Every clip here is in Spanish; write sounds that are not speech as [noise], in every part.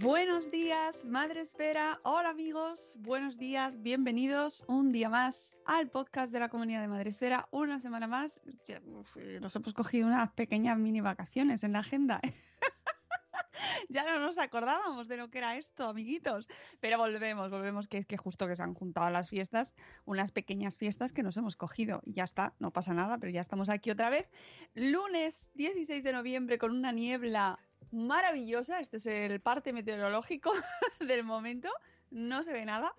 Buenos días, Madre Esfera. Hola amigos, buenos días, bienvenidos un día más al podcast de la comunidad de Madre Esfera. Una semana más. Nos hemos cogido unas pequeñas mini vacaciones en la agenda. [laughs] ya no nos acordábamos de lo que era esto, amiguitos. Pero volvemos, volvemos, que es que justo que se han juntado las fiestas, unas pequeñas fiestas que nos hemos cogido. Ya está, no pasa nada, pero ya estamos aquí otra vez. Lunes 16 de noviembre con una niebla maravillosa. Este es el parte meteorológico [laughs] del momento. No se ve nada.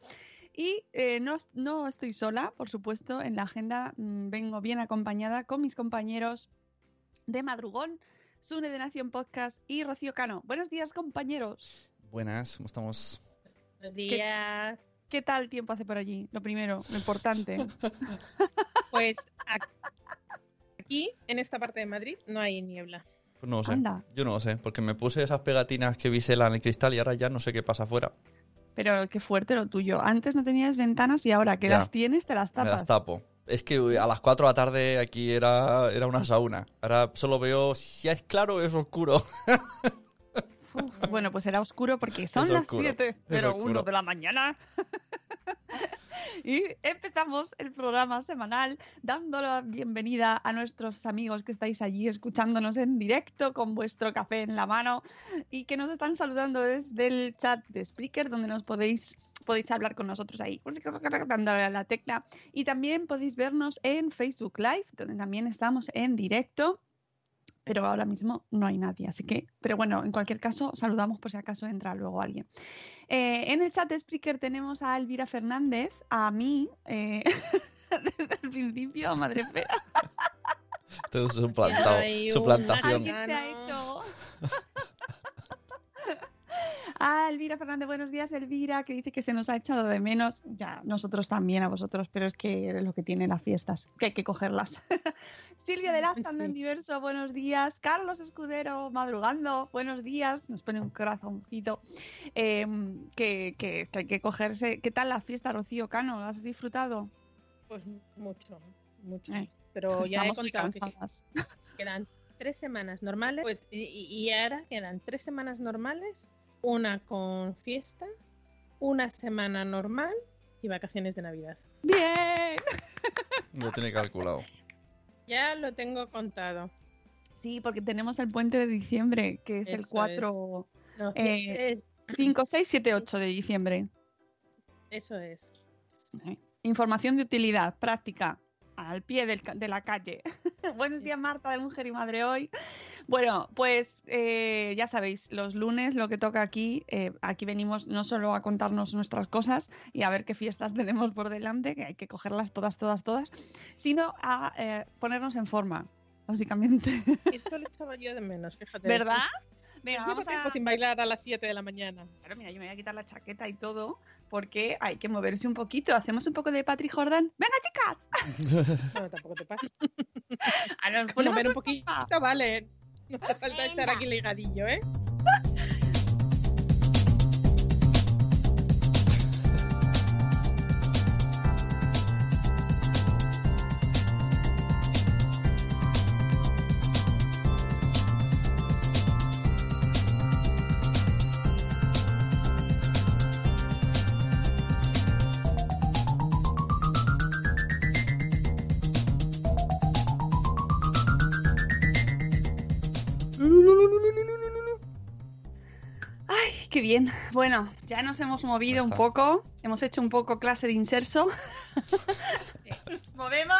Y eh, no, no estoy sola, por supuesto, en la agenda. mm, Vengo bien acompañada con mis compañeros de Madrugón, Sune de Nación Podcast y Rocío Cano. Buenos días, compañeros. Buenas, ¿cómo estamos? Buenos días. ¿Qué tal tiempo hace por allí? Lo primero, lo importante. [laughs] Pues aquí, en esta parte de Madrid, no hay niebla. Pues no lo sé. Anda. Yo no lo sé, porque me puse esas pegatinas que biselan el cristal y ahora ya no sé qué pasa afuera. Pero qué fuerte lo tuyo. Antes no tenías ventanas y ahora que Ya. las tienes te las Me tapas. las tapo. Es que a las 4 de la tarde aquí era, era una sauna. Ahora solo veo si es claro o es oscuro. Uf, bueno, pues era oscuro porque [laughs] son Es las oscuro, 7, es pero oscuro. 1 de la mañana. [laughs] [laughs] y empezamos el programa semanal dando la bienvenida a nuestros amigos que estáis allí escuchándonos en directo con vuestro café en la mano y que nos están saludando desde el chat de Spreaker donde nos podéis podéis hablar con nosotros ahí. La tecla. Y también podéis vernos en Facebook Live donde también estamos en directo pero ahora mismo no hay nadie, así que, pero bueno, en cualquier caso, saludamos por si acaso entra luego alguien. Eh, en el chat de Spreaker tenemos a Elvira Fernández, a mí, eh, [laughs] desde el principio, madre fea. Todo suplantado. Hay Suplantación. Alguien se ha hecho. A Elvira Fernández, buenos días, Elvira, que dice que se nos ha echado de menos. Ya, nosotros también a vosotros, pero es que es lo que tienen las fiestas, que hay que cogerlas. [laughs] Silvia de Lázaro en diverso, buenos días. Carlos Escudero, madrugando, buenos días. Nos pone un corazoncito. Eh, que, que- que hay que cogerse. ¿Qué tal la fiesta, Rocío Cano? ¿Has disfrutado? Pues mucho, mucho. Eh, Pero ya he Estamos muy contado que cansadas. quedan tres semanas normales. Pues, y, y ahora quedan tres semanas normales, una con fiesta, una semana normal y vacaciones de Navidad. Bien. [laughs] Lo tiene calculado. Ya lo tengo contado. Sí, porque tenemos el puente de diciembre, que es el Eso 4, No, Eh, es- 5, 6, 7, 8 de diciembre. eso es. Información de utilidad, práctica, al pie del de la calle. [laughs] [laughs] Buenos días, Marta, de Mujer y Madre hoy. Bueno, pues eh, ya sabéis, los lunes lo que toca aquí, eh, aquí venimos no solo a contarnos nuestras cosas y a ver qué fiestas [laughs] tenemos por delante, que hay que cogerlas todas, todas, todas, sino a eh, ponernos en forma, básicamente. Eso lo echaba yo de menos, fíjate. ¿Verdad? Venga, vamos a... tiempo sin bailar a las 7 de la mañana. Claro, mira, yo me voy a quitar la chaqueta y todo, porque hay que moverse un poquito. Hacemos un poco de Patrick Jordan. ¡Venga, chicas! [laughs] No, tampoco te pasa. A nos Mover ponemos un poquito, vale. No hace falta estar aquí ligadillo, ¿eh? [laughs] bien. [laughs] Bueno, ya nos hemos movido un poco, hemos hecho un poco clase de inserso. [laughs] Nos movemos,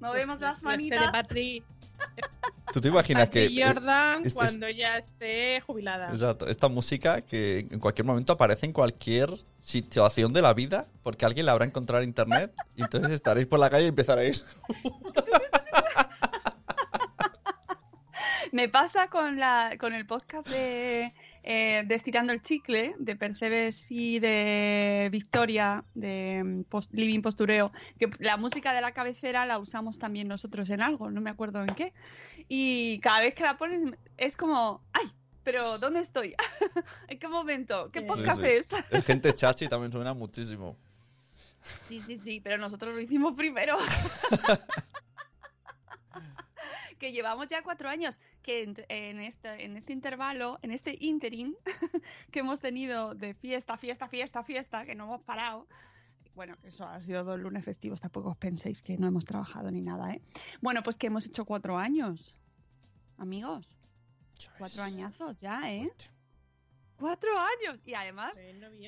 movemos las manitas. Patri, ¿Tú te imaginas que... Jordan este cuando ya esté jubilada. Exacto, esta música que en cualquier momento aparece en cualquier situación de la vida, porque alguien la habrá encontrado en internet, y entonces estaréis por la calle y empezaréis. [laughs] Me pasa con, la, con el podcast de, eh, de Estirando el Chicle, de Percebes y de Victoria, de mm, Post- Living Postureo, que la música de la cabecera la usamos también nosotros en algo, no me acuerdo en qué. Y cada vez que la pones es como, ¡ay! Pero ¿dónde estoy? [laughs] ¿En qué momento? ¿Qué Sí, podcast sí. es? El gente chachi también suena muchísimo. Sí, sí, sí, pero nosotros lo hicimos primero. [laughs] [laughs] que llevamos ya cuatro años, que en este, en este intervalo, en este interim [laughs] que hemos tenido de fiesta, fiesta, fiesta, fiesta, que no hemos parado. Bueno, eso ha sido dos lunes festivos, tampoco os penséis que no hemos trabajado ni nada, ¿eh? Bueno, pues que hemos hecho cuatro años, amigos. Cuatro añazos ya, ¿eh? Cuatro años. Y además,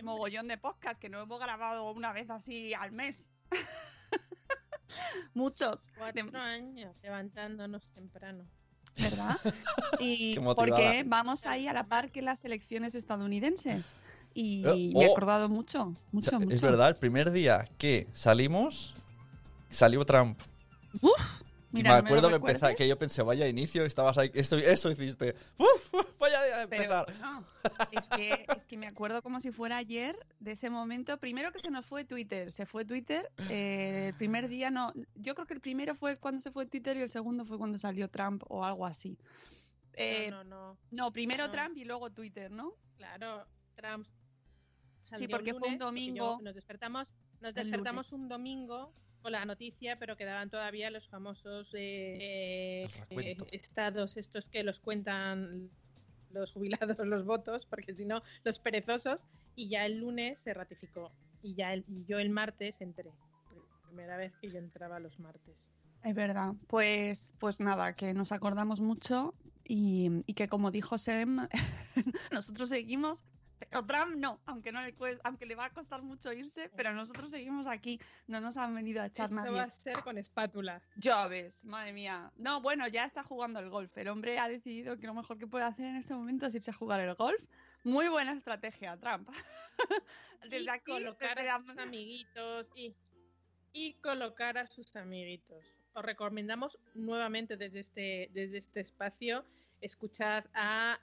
mogollón de podcast que no hemos grabado una vez así al mes. [laughs] Muchos, Cuatro años levantándonos temprano. ¿Verdad? [laughs] Y porque vamos ahí a la par que las elecciones estadounidenses. Y Eh, me he oh. acordado mucho, mucho, mucho. es verdad, el primer día que salimos, salió Trump. Mira, me no acuerdo que, empezaba, que yo pensé, vaya inicio, estabas ahí, eso, eso hiciste. [laughs] ¡Uf! vaya día de pero empezar. es, que, es que me acuerdo como si fuera ayer de ese momento. Primero que se nos fue Twitter, se fue Twitter. eh, el primer día no, yo creo que el primero fue cuando se fue Twitter y el segundo fue cuando salió Trump o algo así. Eh, no, no, no. no, primero no. Trump y luego Twitter, ¿no? Claro, Trump saldría porque fue un domingo. nos despertamos, nos despertamos un domingo con la noticia, pero quedaban todavía los famosos eh, eh, estados estos que los cuentan los jubilados los votos, porque si no, los perezosos, y ya el lunes se ratificó. Y ya el- y yo el martes entré. Primera vez que yo entraba los martes. Es verdad. Pues, pues nada, que nos acordamos mucho y, y que como dijo Sem, [laughs] nosotros seguimos, pero Trump no, aunque no le cues- aunque le va a costar mucho irse, pero nosotros seguimos aquí, no nos han venido a echar Eso nadie. va a ser con espátula. Ya ves, madre mía. No, bueno, ya está jugando el golf. El hombre ha decidido que lo mejor que puede hacer en este momento es irse a jugar el golf. Muy buena estrategia, Trump. [laughs] Desde y aquí, colocar a sus amiguitos y, y colocar a sus amiguitos. Os recomendamos nuevamente desde este, desde este espacio escuchar a,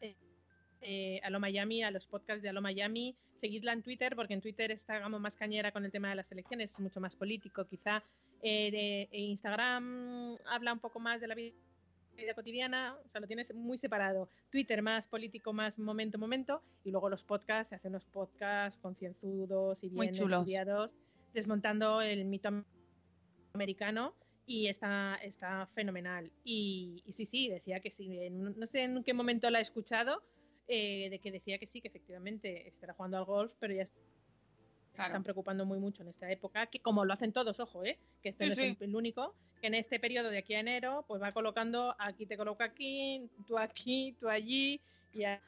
eh, a Lo Miami, a los podcasts de Alo Miami. Seguidla en Twitter porque en Twitter está como más cañera con el tema de las elecciones, es mucho más político. Quizá eh, de- e Instagram habla un poco más de la vida vida cotidiana, o sea, lo tienes muy separado. Twitter más político, más momento, momento, y luego los podcasts, se hacen unos podcasts concienzudos y bien estudiados, desmontando el mito am- americano y está, está fenomenal. Y, y sí, sí, decía que sí, no sé en qué momento la he escuchado, eh, de que decía que sí, que efectivamente estará jugando al golf, pero ya se están preocupando muy mucho en esta época, que como lo hacen todos, ojo, ¿eh? que este Sí, no es el- sí. el único, que en este periodo de aquí a enero, pues va colocando, aquí te coloco aquí, tú aquí, tú allí, y a-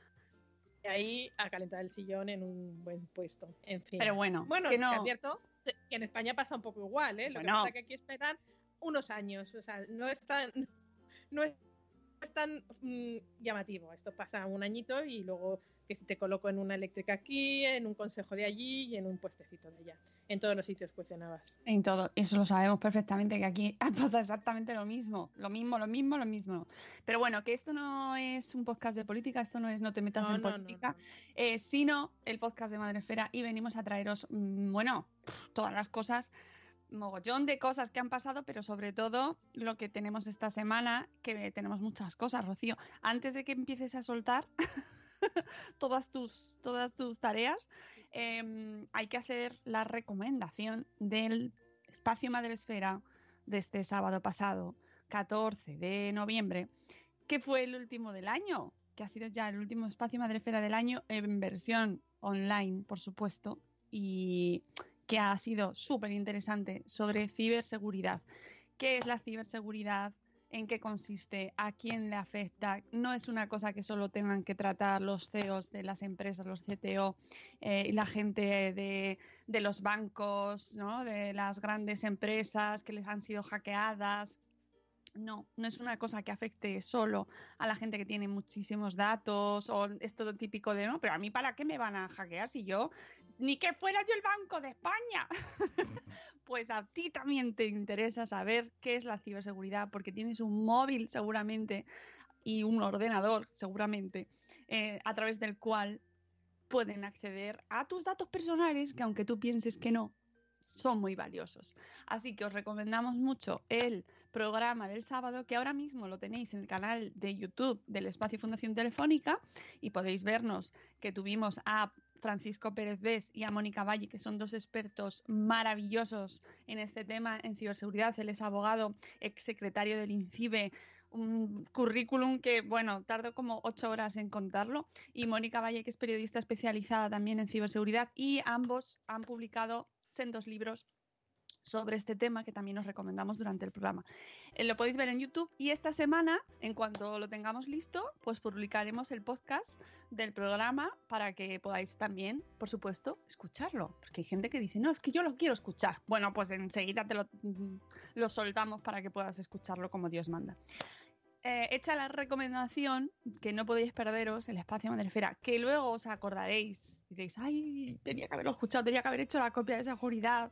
y ahí a calentar el sillón en un buen puesto. En fin. Pero bueno, bueno, que no- es cierto que en España pasa un poco igual, ¿eh? Lo que pasa que aquí esperan unos años, o sea, no es tan, [laughs] no es, es tan mm, llamativo. Esto pasa un añito y luego que si te coloco en una eléctrica aquí, en un consejo de allí y en un puestecito de allá. En todos los sitios cuestionabas. En todo, eso lo sabemos perfectamente, que aquí [laughs] pasa exactamente lo mismo, lo mismo, lo mismo, lo mismo. Pero bueno, que esto no es un podcast de política, esto no es No te metas No, en no, no, política, eh, sino el podcast de Madresfera y venimos a traeros, mm, bueno, todas las cosas, mogollón de cosas que han pasado, pero sobre todo lo que tenemos esta semana, que tenemos muchas cosas, Rocío. Antes de que empieces a soltar [laughs] todas tus, todas tus tareas, em, hay que hacer la recomendación del espacio Madresfera de este sábado pasado, 14 de noviembre, que fue el último del año, que ha sido ya el último espacio Madresfera del año en versión online, por supuesto, y que ha sido súper interesante sobre ciberseguridad. ¿Qué es la ciberseguridad? en qué consiste, a quién le afecta. No es una cosa que solo tengan que tratar los CEOs de las empresas, los CTO eh, y la gente de, de los bancos, ¿no? de las grandes empresas que les han sido hackeadas. No, no es una cosa que afecte solo a la gente que tiene muchísimos datos o es todo típico de, no, pero a mí para qué me van a hackear si yo ni que fuera yo el Banco de España. [laughs] pues a ti también te interesa saber qué es la ciberseguridad porque tienes un móvil seguramente y un ordenador seguramente eh, a través del cual pueden acceder a tus datos personales que aunque tú pienses que no, son muy valiosos. Así que os recomendamos mucho el programa del sábado, que ahora mismo lo tenéis en el canal de YouTube del Espacio Fundación Telefónica y podéis vernos que tuvimos a Francisco Pérez Bes y a Mónica Valle, que son dos expertos maravillosos en este tema en ciberseguridad. Él es abogado, exsecretario del INCIBE, un currículum que, bueno, tardo como ocho horas en contarlo. Y Mónica Valle, que es periodista especializada también en ciberseguridad. Y ambos han publicado sendos libros sobre este tema que también os recomendamos durante el programa. Eh, lo podéis ver en YouTube y esta semana, en cuanto lo tengamos listo, pues publicaremos el podcast del programa para que podáis también, por supuesto, escucharlo. Porque hay gente que dice, no, es que yo lo quiero escuchar. Bueno, pues enseguida te lo, mm, soltamos para que puedas escucharlo como Dios manda. Eh, hecha la recomendación, que no podéis perderos el espacio Madrefera, que luego os acordaréis, diréis, ay, tenía que haberlo escuchado, tenía que haber hecho la copia de seguridad,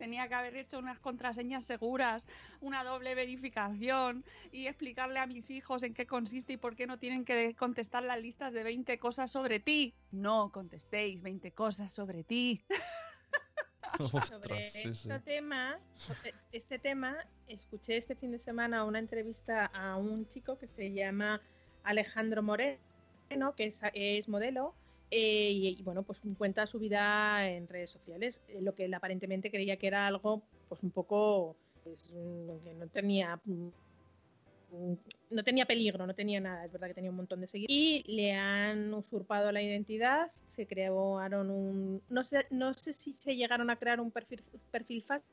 tenía que haber hecho unas contraseñas seguras, una doble verificación y explicarle a mis hijos en qué consiste y por qué no tienen que contestar las listas de 20 cosas sobre ti. No contestéis 20 cosas sobre ti. [laughs] sobre este tema, este tema, escuché este fin de semana una entrevista a un chico que se llama Alejandro Moreno, que es, modelo, eh, y, bueno, pues cuenta su vida en redes sociales, eh, lo que él aparentemente creía que era algo, pues un poco, pues, mm, que no tenía no tenía peligro, no tenía nada, es verdad que tenía un montón de seguidores. Y le han usurpado la identidad, se crearon un... No sé, no sé si se llegaron a crear un perfil, perfil falso,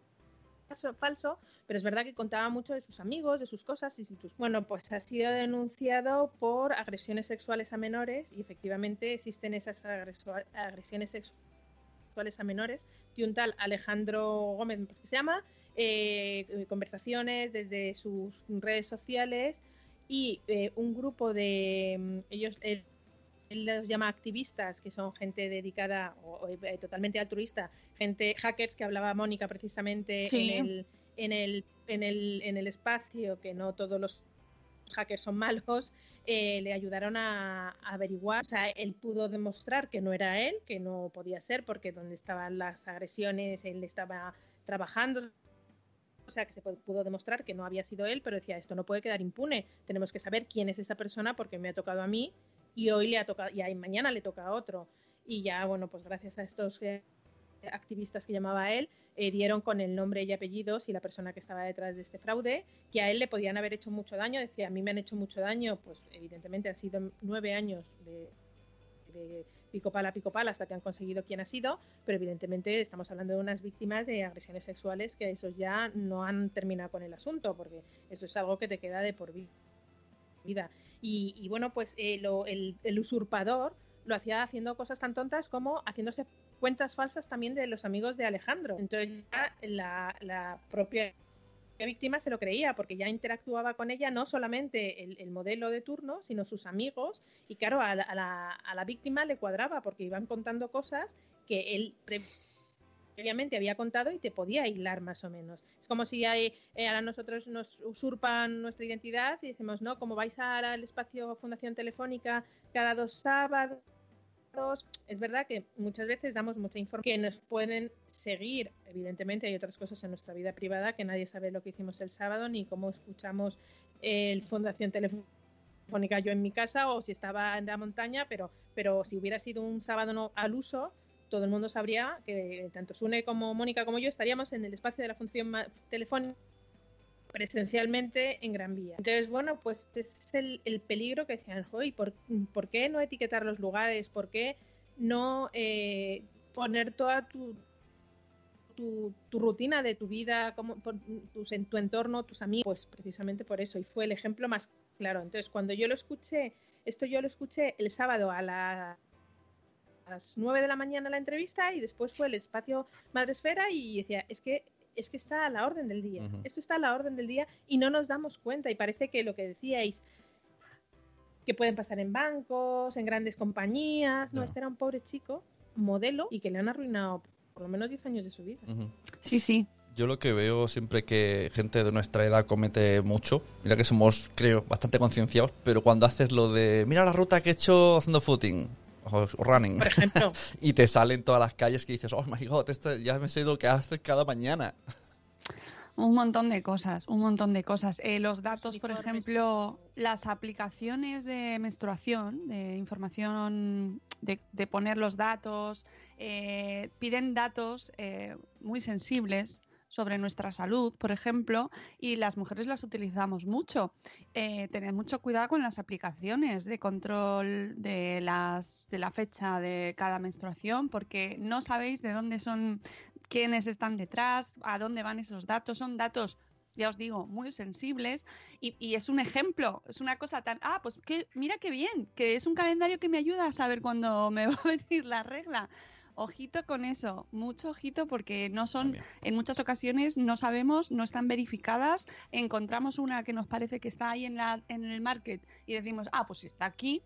falso, pero es verdad que contaba mucho de sus amigos, de sus cosas y sus... Bueno, pues ha sido denunciado por agresiones sexuales a menores y efectivamente existen esas agresiones sexuales a menores de un tal Alejandro Gómez, que se llama, eh, conversaciones desde sus redes sociales y eh, un grupo de mm, ellos él, los llama activistas que son gente dedicada o, eh, totalmente altruista gente hackers que hablaba Mónica precisamente en, el, en, el, en, el, en el espacio que no todos los hackers son malos le ayudaron a, a, averiguar, o sea, él pudo demostrar que no era él, que no podía ser, porque donde estaban las agresiones, él estaba trabajando, o sea, que se pudo demostrar que no había sido él, pero decía, esto no puede quedar impune, tenemos que saber quién es esa persona porque me ha tocado a mí y hoy le ha tocado, y mañana le toca a otro. Y ya, bueno, pues gracias a estos eh, activistas que llamaba él, eh, dieron con el nombre y apellidos y la persona que estaba detrás de este fraude, que a él le podían haber hecho mucho daño, decía, a mí me han hecho mucho daño, pues evidentemente han sido nueve años de pico pala, pico pala, hasta que han conseguido quién ha sido, pero evidentemente estamos hablando de unas víctimas de agresiones sexuales que esos ya no han terminado con el asunto, porque esto es algo que te queda de por vida. Y, bueno, pues eh, el, usurpador lo hacía haciendo cosas tan tontas como haciéndose cuentas falsas también de los amigos de Alejandro. Entonces ya la, propia víctima se lo creía porque ya interactuaba con ella no solamente el, modelo de turno, sino sus amigos. Y claro, a la, víctima le cuadraba porque iban contando cosas que él previamente había contado y te podía aislar más o menos. Como si hay, eh, ahora nosotros nos usurpan nuestra identidad y decimos, no, como vais al espacio Fundación Telefónica cada dos sábados es verdad que muchas veces damos mucha información que nos pueden seguir. Evidentemente hay otras cosas en nuestra vida privada que nadie sabe lo que hicimos el sábado ni cómo escuchamos el Fundación Telefónica yo en mi casa o si estaba en la montaña, pero, pero si hubiera sido un sábado no al uso, todo el mundo sabría que tanto Sune como Mónica como yo estaríamos en el espacio de la función telefónica presencialmente en Gran Vía. Entonces, bueno, pues ese es el, peligro que decían, hoy ¿por, ¿por, qué no etiquetar los lugares? ¿Por qué no eh, poner toda tu, tu, rutina de tu vida, por, tus, en tu entorno, tus amigos, pues precisamente por eso, y fue el ejemplo más claro. Entonces, cuando yo lo escuché, esto yo lo escuché el sábado a la- las 9 de la mañana la entrevista y después fue el espacio Madresfera y decía, es que es que está a la orden del día. Esto está a la orden del día y no nos damos cuenta. Y parece que lo que decíais, que pueden pasar en bancos, en grandes compañías. No, este era un pobre chico, modelo, y que le han arruinado por lo menos 10 años de su vida. Sí, sí. Yo lo que veo siempre que gente de nuestra edad comete mucho, mira que somos, creo, bastante concienciados, pero cuando haces lo de, mira la ruta que he hecho haciendo footing running, Por ejemplo, [laughs] y te salen todas las calles que dices, oh my god, esto ya me sé lo que haces cada mañana. Un montón de cosas, un montón de cosas. Eh, los datos, por ejemplo, las aplicaciones de menstruación, de información, de, de poner los datos, eh, piden datos eh, muy sensibles sobre nuestra salud, por ejemplo, y las mujeres las utilizamos mucho. Eh, tened mucho cuidado con las aplicaciones de control de, las, de la fecha de cada menstruación, porque no sabéis de dónde son quiénes están detrás, a dónde van esos datos. Son datos, ya os digo, muy sensibles y, y es un ejemplo, es una cosa tan, ah, pues que, mira qué bien, que es un calendario que me ayuda a saber cuándo me [laughs] va a venir la regla. Ojito con eso, mucho ojito porque no son, También. en muchas ocasiones no sabemos, no están verificadas, encontramos una que nos parece que está ahí en, la, en el market y decimos, ah, pues si está aquí,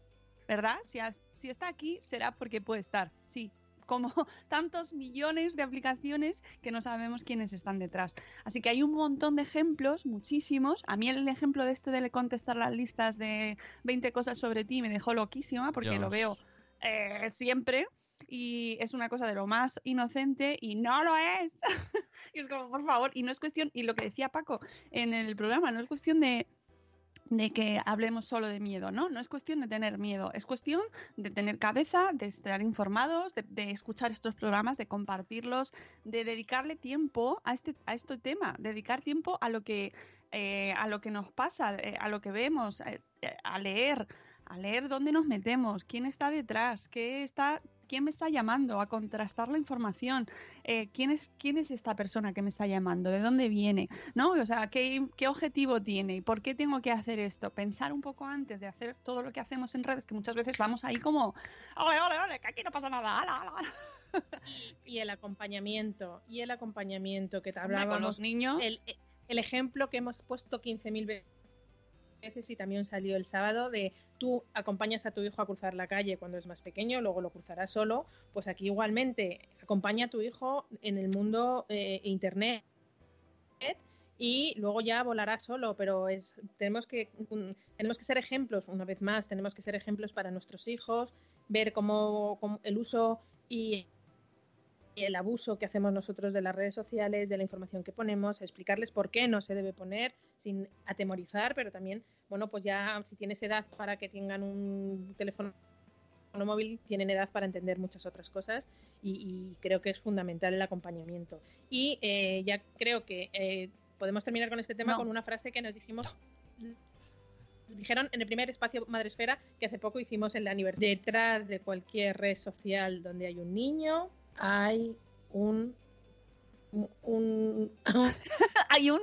¿verdad? Si, has- si está aquí será porque puede estar, sí, como [laughs] tantos millones de aplicaciones que no sabemos quiénes están detrás. Así que hay un montón de ejemplos, muchísimos. A mí el ejemplo de este de contestar las listas de 20 cosas sobre ti me dejó loquísima porque lo veo eh, siempre y es una cosa de lo más inocente y no lo es. [laughs] y es como, por favor, y no es cuestión, y lo que decía Paco en el programa, no es cuestión de de que hablemos solo de miedo, ¿no? No es cuestión de tener miedo, es cuestión de tener cabeza, de estar informados, de, escuchar estos programas, de compartirlos, de dedicarle tiempo a este, a este tema, dedicar tiempo a lo que, eh, a lo que nos pasa, eh, a lo que vemos, eh, a leer, a leer dónde nos metemos, quién está detrás, qué está, quién me está llamando, a contrastar la información, eh, quién es, quién es esta persona que me está llamando, de dónde viene, ¿no? O sea, ¿qué, qué objetivo tiene y por qué tengo que hacer esto. Pensar un poco antes de hacer todo lo que hacemos en redes, que muchas veces vamos ahí como, ole, ole, ole, que aquí no pasa nada, ala, ala, ala". [laughs] y el acompañamiento, y el acompañamiento que te hablábamos. con los niños. el, el ejemplo que hemos puesto 15.000 veces y también salió el sábado de tú acompañas a tu hijo a cruzar la calle cuando es más pequeño, luego lo cruzará solo, pues aquí igualmente acompaña a tu hijo en el mundo eh, internet y luego ya volará solo, pero es tenemos que tenemos que ser ejemplos una vez más, tenemos que ser ejemplos para nuestros hijos, ver cómo, cómo el uso y el abuso que hacemos nosotros de las redes sociales, de la información que ponemos, explicarles por qué no se debe poner sin atemorizar, pero también, bueno, pues ya si tienes edad para que tengan un teléfono móvil, tienen edad para entender muchas otras cosas y, y creo que es fundamental el acompañamiento. Y eh, ya creo que eh, podemos terminar con este tema No. con una frase que nos dijimos dijeron en el primer espacio Madresfera que hace poco hicimos el aniversario. Detrás de cualquier red social donde hay un niño, hay un. un, [laughs] Hay un...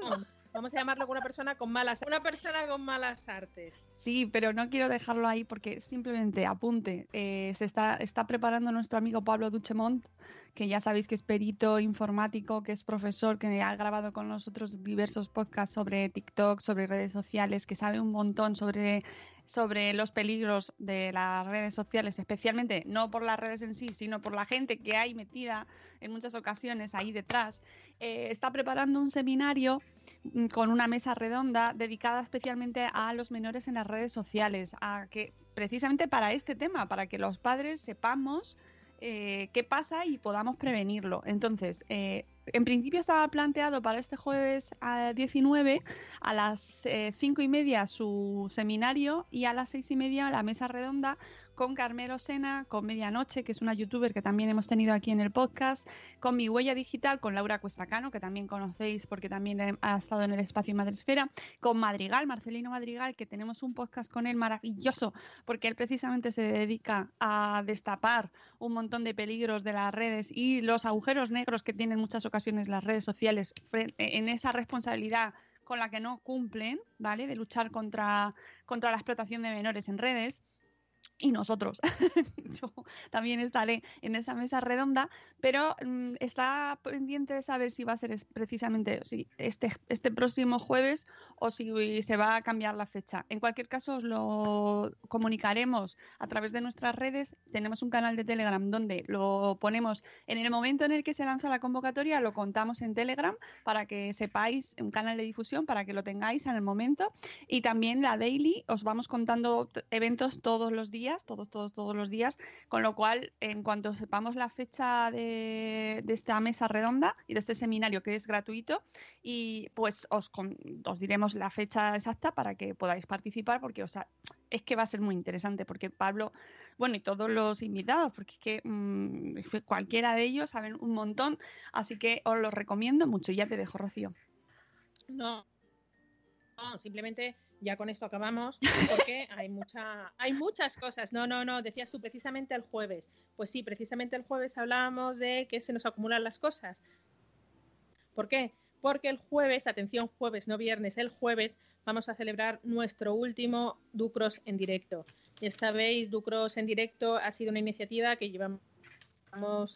vamos a llamarlo una persona con malas una persona con malas artes. Sí, pero no quiero dejarlo ahí porque simplemente apunte. eh, se está, está preparando nuestro amigo Pablo Duchemont, que ya sabéis que es perito informático, que es profesor, que ha grabado con nosotros diversos podcasts sobre TikTok, sobre redes sociales, que sabe un montón sobre, sobre los peligros de las redes sociales, especialmente no por las redes en sí, sino por la gente que hay metida en muchas ocasiones ahí detrás. Eh, está preparando un seminario mm, con una mesa redonda dedicada especialmente a los menores en las redes sociales, a que precisamente para este tema, para que los padres sepamos eh, qué pasa y podamos prevenirlo. Entonces, eh, en principio estaba planteado para este jueves a 19 a las eh, cinco y media su seminario y a las seis y media la mesa redonda con Carmelo Sena, con Medianoche, que es una youtuber que también hemos tenido aquí en el podcast, con Mi Huella Digital, con Laura Cuestacano, que también conocéis porque también ha estado en el espacio Madresfera, con Madrigal, Marcelino Madrigal, que tenemos un podcast con él maravilloso, porque él precisamente se dedica a destapar un montón de peligros de las redes y los agujeros negros que tienen en muchas ocasiones las redes sociales en esa responsabilidad con la que no cumplen, ¿vale? De luchar contra, contra la explotación de menores en redes y nosotros. [laughs] Yo también estaré en esa mesa redonda, pero mm, está pendiente de saber si va a ser precisamente si este, este próximo jueves o si se va a cambiar la fecha. En cualquier caso, os lo comunicaremos a través de nuestras redes. Tenemos un canal de Telegram donde lo ponemos en el momento en el que se lanza la convocatoria, lo contamos en Telegram para que sepáis, un canal de difusión para que lo tengáis en el momento. Y también la Daily, os vamos contando eventos todos los días, todos, todos, todos los días, con lo cual, en cuanto sepamos la fecha de, esta mesa redonda y de este seminario que es gratuito, y pues os, os diremos la fecha exacta para que podáis participar, porque o sea, es que va a ser muy interesante, porque Pablo, bueno, y todos los invitados, porque es que mm, cualquiera de ellos saben un montón, así que os lo recomiendo mucho. Ya te dejo, Rocío. No, no simplemente ya con esto acabamos, porque hay, mucha, hay muchas cosas. No, no, no, decías tú precisamente el jueves. Pues sí, precisamente el jueves hablábamos de que se nos acumulan las cosas. ¿Por qué? Porque el jueves, atención, jueves, no viernes, el jueves vamos a celebrar nuestro último Ducros en directo. Ya sabéis, Ducros en directo ha sido una iniciativa que llevamos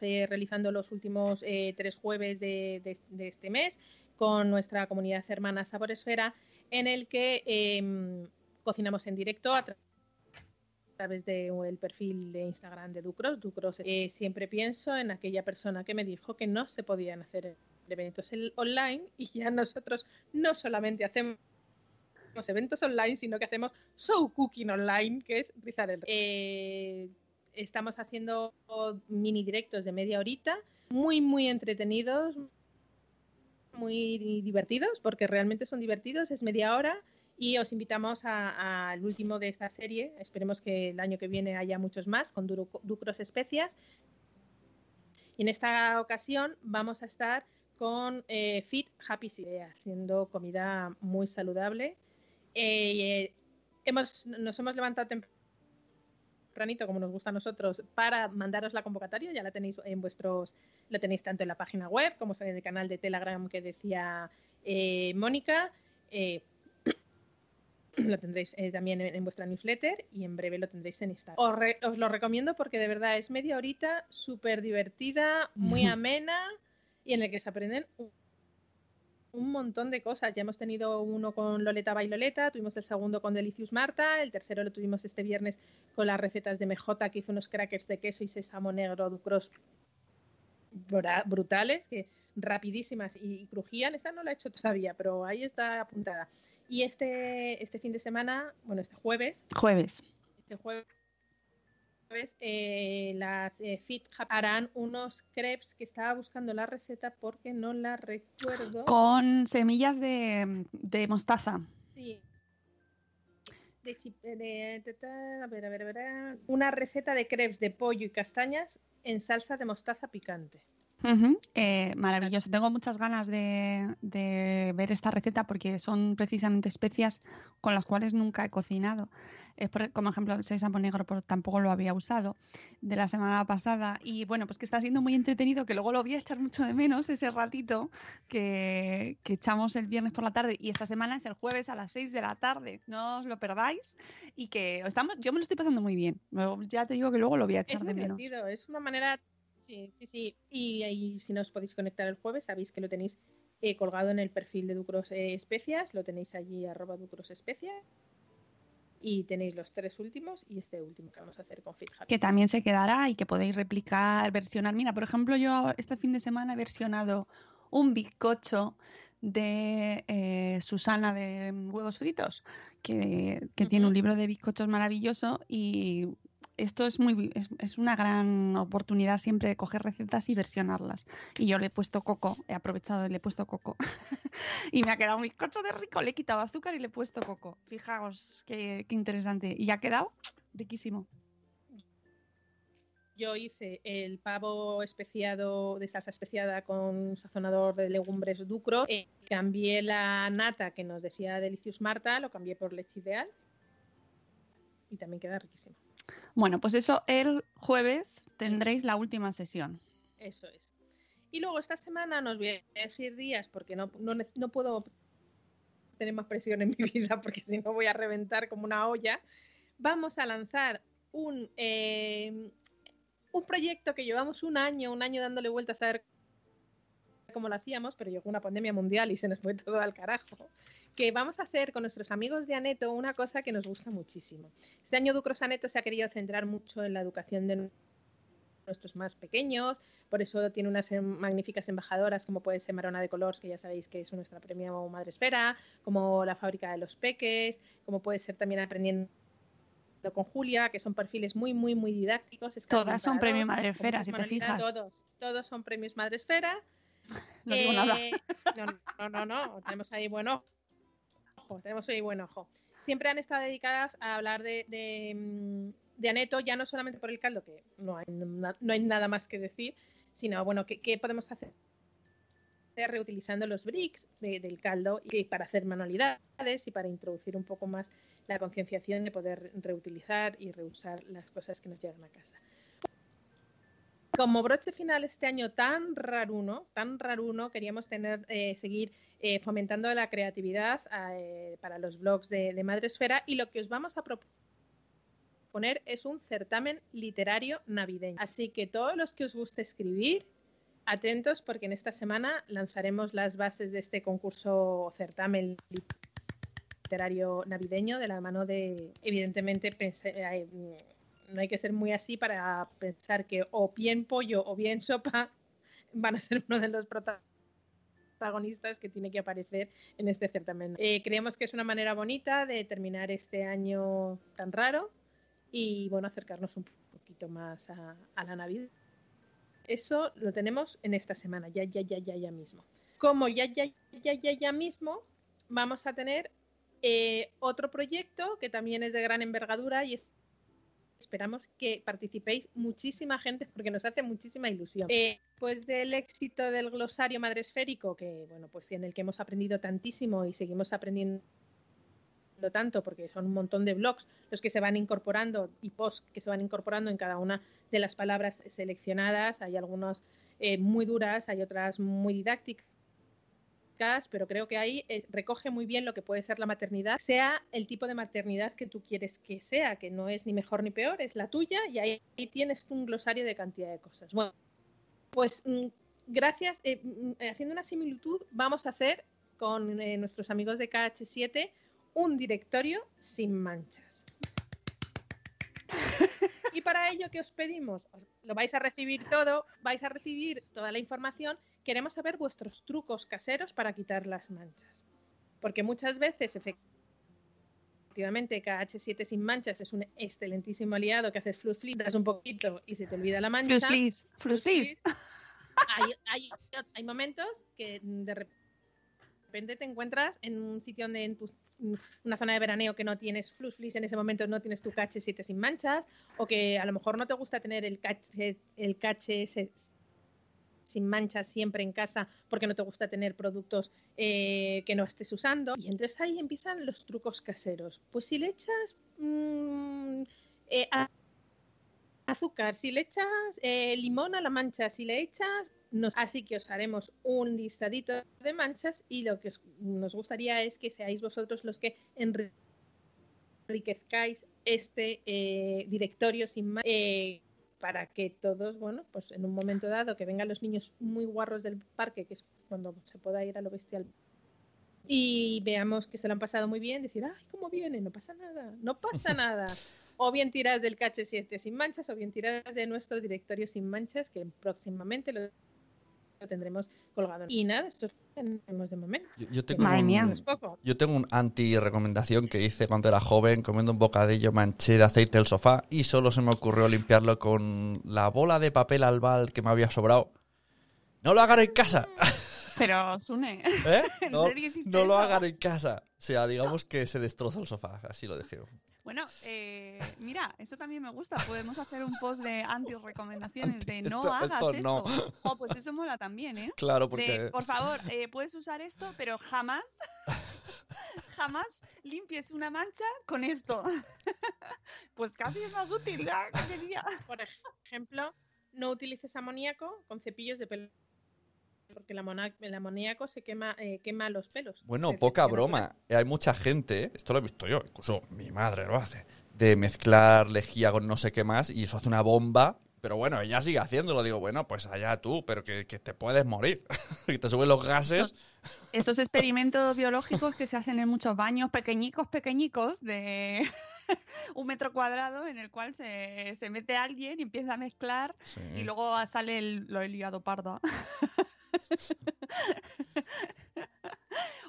eh, realizando los últimos eh, tres jueves de, este mes con nuestra comunidad hermana Saboresfera en el que em, cocinamos en directo a través del perfil de Instagram de Ducros. Ducros, eh, siempre pienso en aquella persona que me dijo que no se podían hacer eventos online y ya nosotros no solamente hacemos eventos online, sino que hacemos show cooking online, que es rizar el eh, Estamos haciendo mini directos de media horita, muy, muy entretenidos, muy divertidos, porque realmente son divertidos, es media hora y os invitamos al último de esta serie. Esperemos que el año que viene haya muchos más con Ducros Especias. Y en esta ocasión vamos a estar con eh, Fit Happy City, haciendo comida muy saludable. Eh, hemos, nos hemos levantado temprano como nos gusta a nosotros, para mandaros la convocatoria. Ya la tenéis en vuestros, la tenéis tanto en la página web como en el canal de Telegram que decía eh, Mónica. Eh, [coughs] lo tendréis eh, también en, vuestra newsletter y en breve lo tendréis en Instagram. Os, os lo recomiendo porque de verdad es media horita, súper divertida, muy [laughs] amena y en el que se aprenden un montón de cosas. Ya hemos tenido uno con Loleta Bailoleta, tuvimos el segundo con Delicious Marta, el tercero lo tuvimos este viernes con las recetas de MJ, que hizo unos crackers de queso y sésamo negro ducros brutales, que rapidísimas y, crujían. Esta no la he hecho [laughs] todavía, pero ahí está apuntada. Y este, este fin de semana, bueno, este jueves. Jueves. Este jueves eh, las eh, Fit harán unos crepes que estaba buscando la receta porque no la recuerdo. Con semillas de, mostaza. Sí. De, a ver, a ver, a ver. Una receta de crepes de pollo y castañas en salsa de mostaza picante. Eh, maravilloso. Tengo muchas ganas de, ver esta receta porque son precisamente especias con las cuales nunca he cocinado. como ejemplo el sésamo negro, pero tampoco lo había usado de la semana pasada. Y bueno, pues que está siendo muy entretenido, que luego lo voy a echar mucho de menos ese ratito que, echamos el viernes por la tarde. Y esta semana es el jueves a las 6 de la tarde. No os lo perdáis. Y que estamos, yo me lo estoy pasando muy bien. Ya te digo que luego lo voy a echar de menos. Es una manera Sí, sí, sí. Y, si no os podéis conectar el jueves, sabéis que lo tenéis eh, colgado en el perfil de Ducros eh, Especias, lo tenéis allí arroba Ducros Especias. Y tenéis los tres últimos y este último que vamos a hacer con FitHub. Que también se quedará y que podéis replicar, versionar. Mira, por ejemplo, yo este fin de semana he versionado un bizcocho de eh, Susana de Huevos Fritos, que, tiene un libro de bizcochos maravilloso y esto es muy es, una gran oportunidad siempre de coger recetas y versionarlas. Y yo le he puesto coco, he aprovechado y le he puesto coco. [laughs] y me ha quedado un bizcocho de rico, le he quitado azúcar y le he puesto coco. Fijaos qué, interesante. Y ha quedado riquísimo. yo hice el pavo especiado de salsa especiada con sazonador de legumbres ducro. Eh, cambié la nata que nos decía Delicious Marta, lo cambié por leche ideal. Y también queda riquísimo. Bueno, pues eso el jueves tendréis la última sesión. Eso es. Y luego esta semana nos voy a decir días porque no, no, no puedo tener más presión en mi [laughs] vida porque si no voy a reventar como una olla. Vamos a lanzar un, eh, un proyecto que llevamos un año, un año dándole vueltas a ver cómo lo hacíamos, pero llegó una pandemia mundial y se nos fue [laughs] todo al carajo. Que vamos a hacer con nuestros amigos de Aneto una cosa que nos gusta muchísimo. Este año Ducros Aneto se ha querido centrar mucho en la educación de nuestros más pequeños, por eso tiene unas em, magníficas embajadoras como puede ser Marona de Colors, que ya sabéis que es nuestra premio Madre Esfera, como la Fábrica de los Peques, como puede ser también Aprendiendo con Julia, que son perfiles muy, muy, muy didácticos. Todas son premio Madre Esfera, si te fijas. Todos, todos son premios Madre Esfera. [laughs] No digo nada. Eh, no, no, no, no, tenemos ahí buen tenemos ahí buen ojo. Siempre han estado dedicadas a hablar de, mm, de Aneto, ya no solamente por el caldo, que no hay, no hay nada más que decir, sino, bueno, ¿qué, qué podemos hacer? reutilizando los bricks de, del caldo y para hacer manualidades y para introducir un poco más la concienciación de poder reutilizar y reusar las cosas que nos llegan a casa. Como broche final este año tan raruno, tan raruno, queríamos tener, eh, seguir eh, fomentando la creatividad eh, para los blogs de, de Madresfera y lo que os vamos a proponer es un certamen literario navideño. Así que todos los que os guste escribir, atentos porque en esta semana lanzaremos las bases de este concurso certamen literario navideño de la mano de, evidentemente, no hay que ser muy así para pensar que o bien pollo o bien sopa [laughs] van a ser uno de los protagonistas que tiene que aparecer en este certamen. Eh, creemos que es una manera bonita de terminar este año tan raro y bueno, acercarnos un poquito más a, la Navidad. Eso lo tenemos en esta semana, ya, ya, ya, ya, ya mismo. Como ya, ya, ya, ya, ya mismo, vamos a tener eh, otro proyecto que también es de gran envergadura y es, esperamos que participéis muchísima gente porque nos hace muchísima ilusión. Eh, después del éxito del glosario madresférico, que bueno, pues en el que hemos aprendido tantísimo y seguimos aprendiendo tanto porque son un montón de blogs los que se van incorporando y posts que se van incorporando en cada una de las palabras seleccionadas. Hay algunas eh, muy duras, hay otras muy didácticas, pero creo que ahí eh, recoge muy bien lo que puede ser la maternidad, sea el tipo de maternidad que tú quieres que sea, que no es ni mejor ni peor, es la tuya y ahí, tienes un glosario de cantidad de cosas. Bueno, pues mm, gracias, eh, mm, haciendo una similitud, vamos a hacer con nuestros amigos de KH7 un directorio sin manchas. Y para ello, ¿qué os pedimos? Lo vais a recibir todo, vais a recibir toda la información. Queremos saber vuestros trucos caseros para quitar las manchas. Porque muchas veces, efectivamente, KH7 sin manchas es un excelentísimo aliado que haces flus das un poquito y se te olvida la mancha. Flus flus hay, hay, hay momentos que de repente te encuentras en un sitio donde en tu una zona de veraneo que no tienes flus en ese momento no tienes tu cache 7 sin manchas, o que a lo mejor no te gusta tener el cache, el cache sin manchas siempre en casa porque no te gusta tener productos eh, que no estés usando. Y entonces ahí empiezan los trucos caseros. Pues si le echas mmm, azúcar, si le echas eh, limón a la mancha, si le echas Así que os haremos un listadito de manchas y lo que nos gustaría es que seáis vosotros los que enriquezcáis este directorio sin eh, para que todos, bueno, pues en un momento dado que vengan los niños muy guarros del parque, que es cuando se pueda ir a lo bestial, y veamos que se lo han pasado muy bien, decir, ay, ¿cómo viene? No pasa nada, no pasa [laughs] nada. O bien tiras del cache 7 sin manchas, o bien tiras de nuestro directorio sin manchas, que próximamente lo tendremos colgado. Y nada, esto tenemos de momento. Yo, tengo un, yo tengo un anti-recomendación que hice cuando era joven, comiendo un bocadillo manché de aceite del sofá y solo se me ocurrió limpiarlo con la bola de papel albal que me había sobrado. ¡No lo hagan en casa! [laughs] Pero, Sune, [laughs] ¿Eh? ¿en No, no lo hagan en casa. O sea, digamos que se destroza el sofá. Así lo dejé. Bueno, eh, mira, eso también me gusta. Podemos hacer un post de anti-recomendaciones de no Esto- hagas esto esto. no. Jo, pues eso mola también, ¿eh? Claro, De, porque. por favor, eh, puedes usar esto, pero jamás, jamás limpies una mancha con esto. [laughs] pues casi es más útil, ¿ya? [laughs] ¿Qué diría? Por ejemplo, no utilices amoníaco con cepillos de pelo. Porque el, amona- el amoníaco se quema, eh, quema los pelos. Bueno, Se- se poca quema broma. Hay mucha gente, esto lo he visto yo, incluso mi madre lo hace, de mezclar lejía con no sé qué más y eso hace una bomba. Pero bueno, ella sigue haciéndolo. Digo, bueno, pues allá tú, pero que, que te puedes morir. [laughs] que te suben los gases. Esos experimentos biológicos que se hacen en muchos baños pequeñicos, pequeñicos, de [laughs] un metro cuadrado, en el cual se, se mete alguien y empieza a mezclar y luego sale el, lo he liado parda. [laughs]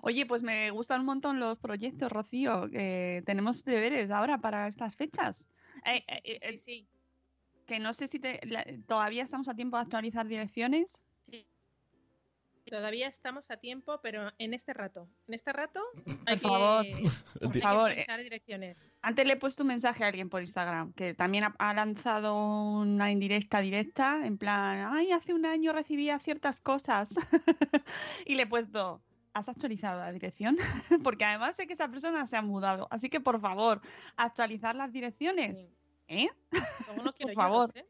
Oye, pues me gustan un montón los proyectos, Rocío. Eh, tenemos deberes ahora para estas fechas. Eh, Sí, sí, eh, sí, eh, sí. Que no sé si te- la- todavía estamos a tiempo de actualizar direcciones. Todavía estamos a tiempo, pero en este rato. En este rato [laughs] [laughs] hay que, favor, hay por que favor, eh, direcciones. Antes le he puesto un mensaje a alguien por Instagram que también ha, ha lanzado una indirecta directa, en plan, ay, hace un año recibía ciertas cosas. [laughs] y le he puesto, ¿has actualizado la dirección? Porque además sé que esa persona se ha mudado. Así que, por favor, actualizar las direcciones. ¿Eh? Como no por yo, favor. ¿eh?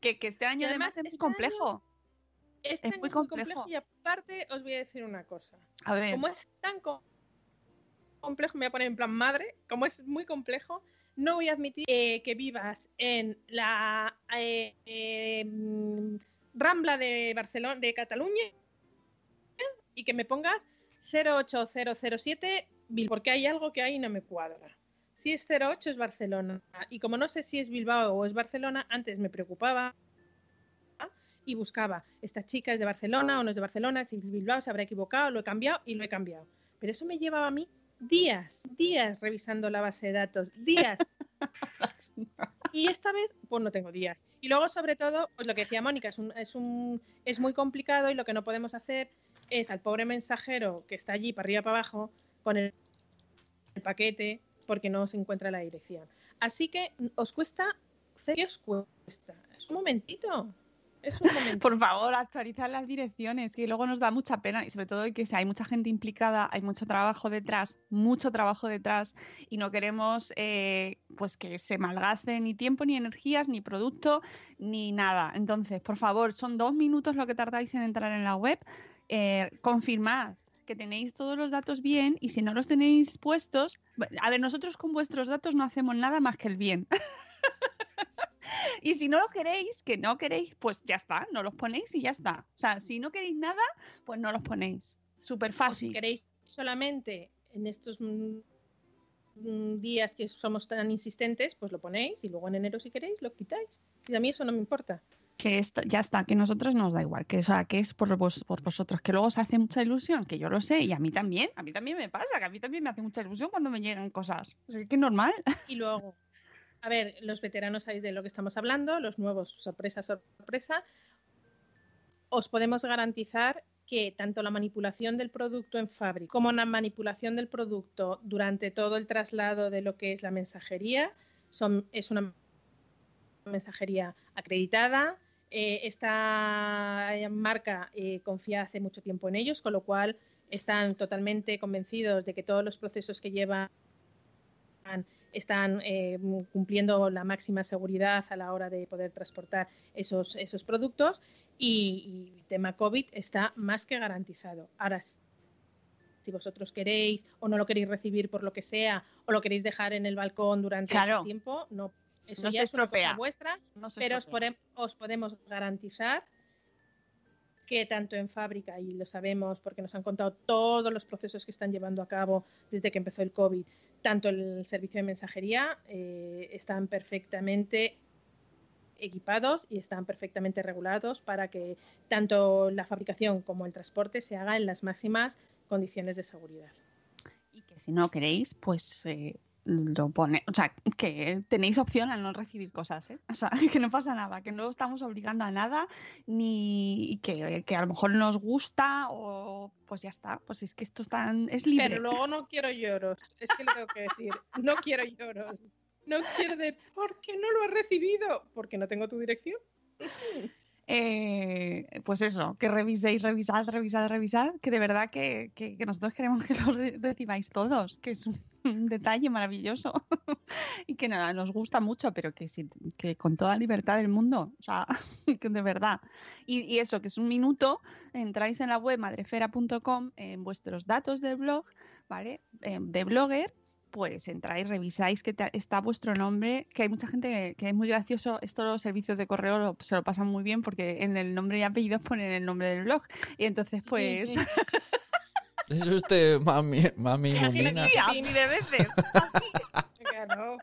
Que, que este año Y además, además, es este complejo. Es año muy es muy complejo. complejo y aparte os voy a decir una cosa. A ver. Como es tan co- complejo, me voy a poner en plan madre, como es muy complejo, no voy a admitir eh, que vivas en la eh, eh, mm, Rambla de Barcelona, de Cataluña, y que me pongas 08007 Bil- porque hay algo que ahí no me cuadra. Si es 08 es Barcelona. Y como no sé si es Bilbao o es Barcelona, antes me preocupaba y buscaba, esta chica es de Barcelona o no es de Barcelona, si es Bilbao se habrá equivocado, lo he cambiado y lo he cambiado. Pero eso me llevaba a mí días, días revisando la base de datos, días. [laughs] Y esta vez, pues no tengo días. Y luego, sobre todo, pues lo que decía Mónica, es, un, es, un, es muy complicado y lo que no podemos hacer es al pobre mensajero que está allí para arriba para abajo con el, el paquete porque no se encuentra la dirección. Así que os cuesta, ¿qué os cuesta? Es un momentito. Por favor, actualizar las direcciones, que luego nos da mucha pena y sobre todo que si hay mucha gente implicada, hay mucho trabajo detrás, mucho trabajo detrás y no queremos eh, pues que se malgaste ni tiempo, ni energías, ni producto, ni nada. Entonces, por favor, son dos minutos lo que tardáis en entrar en la web. Eh, confirmad que tenéis todos los datos bien y si no los tenéis puestos, a ver, nosotros con vuestros datos no hacemos nada más que el bien. [laughs] [laughs] Y si no los queréis, que no queréis, pues ya está, no los ponéis y ya está. O sea, si no queréis nada, pues no los ponéis. Súper O si fácil. queréis solamente en estos días que somos tan insistentes, pues lo ponéis y luego en enero si queréis lo quitáis. Y a mí eso no me importa. Que esto- ya está, que nosotros nos da igual, que, o sea, que es por, vos- por vosotros, que luego os hace mucha ilusión, que yo lo sé, y a mí también, a mí también me pasa, que a mí también me hace mucha ilusión cuando me llegan cosas. O sea, que es normal. Y luego, a ver, los veteranos sabéis de lo que estamos hablando, los nuevos, sorpresa, sorpresa. Os podemos garantizar que tanto la manipulación del producto en fábrica como la manipulación del producto durante todo el traslado de lo que es la mensajería son, es una mensajería acreditada. Eh, esta marca eh, confía hace mucho tiempo en ellos, con lo cual están totalmente convencidos de que todos los procesos que llevan están eh, cumpliendo la máxima seguridad a la hora de poder transportar esos, esos productos y, y tema COVID está más que garantizado. Ahora, si vosotros queréis o no lo queréis recibir por lo que sea o lo queréis dejar en el balcón durante Claro. X tiempo, no, eso No ya se es una cosa estropea. vuestra, No se pero estropea. os podemos garantizar que tanto en fábrica, y lo sabemos porque nos han contado todos los procesos que están llevando a cabo desde que empezó el COVID, tanto el servicio de mensajería eh, están perfectamente equipados y están perfectamente regulados para que tanto la fabricación como el transporte se haga en las máximas condiciones de seguridad. Y que si no queréis, pues eh, lo pone, o sea, que tenéis opción a no recibir cosas, ¿eh? O sea, [laughs] que no pasa nada, que no estamos obligando a nada, ni que, que a lo mejor nos gusta o pues ya está, pues es que esto es tan, es libre. Pero luego no quiero lloros, es que lo tengo que decir, no quiero lloros. No quiero de, ¿por qué no lo has recibido? Porque no tengo tu dirección. Eh, pues eso, que reviséis, revisad, revisad, revisad, que de verdad que, que- que nosotros queremos [laughs] que lo re- recibáis todos, que es un, detalle maravilloso [laughs] y que nada, nos gusta mucho, pero que, sí, que con toda libertad del mundo, o sea, [laughs] que de verdad. Y, y eso, que es un minuto, entráis en la web madrefera.com, en vuestros datos del blog, ¿vale? Eh, de blogger, pues entráis, revisáis que está vuestro nombre, que hay mucha gente que, que es muy gracioso, esto los servicios de correo lo- se lo pasan muy bien porque en el nombre y apellidos ponen el nombre del blog y entonces pues [laughs] ¿Es usted mami, mami Mumina? sí, así de veces. [laughs] Claro.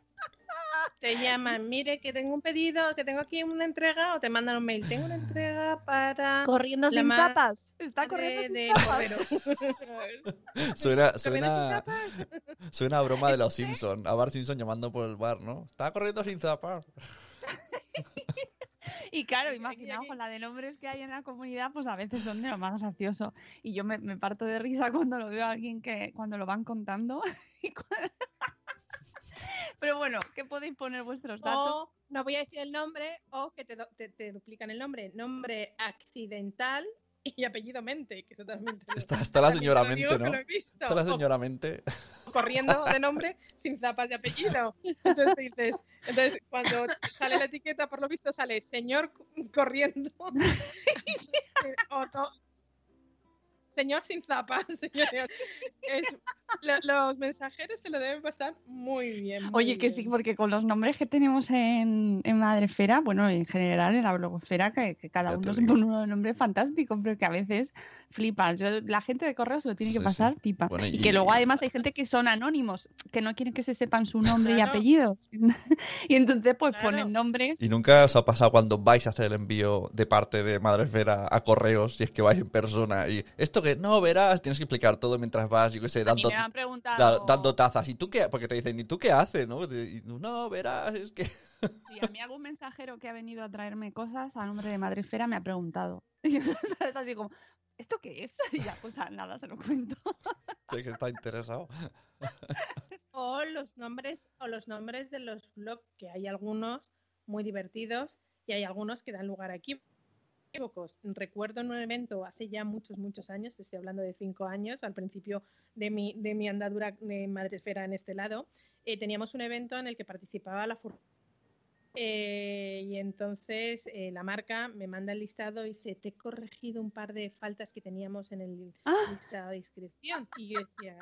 Te llaman, mire que tengo un pedido, que tengo aquí una entrega, o te mandan un mail, tengo una entrega para Corriendo sin zapas. Está corriendo sin del zapas. [laughs] Suena, ¿Corriendo sin suena, zapas? suena a broma de los [laughs] Simpsons. A Bart Simpson llamando por el bar, ¿no? Está corriendo sin zapas. [laughs] Y claro, imaginaos con la de nombres que hay en la comunidad, pues a veces son de lo más gracioso. Y yo me, me parto de risa cuando lo veo a alguien que cuando lo van contando. y Pero bueno, ¿qué podéis poner vuestros datos? O, no voy a decir el nombre, o que te, do- te- te duplican el nombre. Nombre accidental y apellido mente, que eso también Está, está la señora digo Mente, ¿no? lo he visto. Está la O señora Mente. corriendo de nombre sin zapas de apellido. Entonces dices, entonces cuando sale la etiqueta, por lo visto sale señor corriendo. [laughs] [laughs] o to- señor sin zapas. [laughs] señor. Es- lo- los mensajeros se lo deben pasar muy bien. muy Oye, que sí, porque con los nombres que tenemos en, en Madrefera, bueno, en general en la blogosfera, que, que cada Ya uno se pone unos nombres fantásticos, pero que a veces flipas. Yo- la gente de correo se lo tiene Sí, que sí. pasar pipa. Bueno, y, y- que luego además hay gente que son anónimos, que no quieren que se sepan su nombre y apellido. [laughs] y entonces pues Claro. ponen nombres. ¿Y nunca os ha pasado cuando vais a hacer el envío de parte de Madresfera a correos, si es que vais en persona? Y esto que no verás, tienes que explicar todo mientras vas, yo qué sé, dando, me han preguntado... da- dando tazas. ¿Y tú qué? Porque te dicen, ¿y tú qué haces? ¿No? Y no, verás, es que... [laughs] Sí, a mí algún mensajero que ha venido a traerme cosas a nombre de Madrefera me ha preguntado. [laughs] Y es así como, ¿esto qué es? [laughs] Y ya, pues nada, se lo cuento. sé que está interesado. O los nombres, o los nombres de los blogs, que hay algunos muy divertidos y hay algunos que dan lugar a Recuerdo en un evento hace ya muchos, muchos años, te estoy hablando de cinco años, al principio de mi, de mi andadura de Madresfera en este lado, eh, teníamos un evento en el que participaba la Fur eh, y entonces eh, la marca me manda el listado y dice, te he corregido un par de faltas que teníamos en el Ah. listado de inscripción. Y yo decía,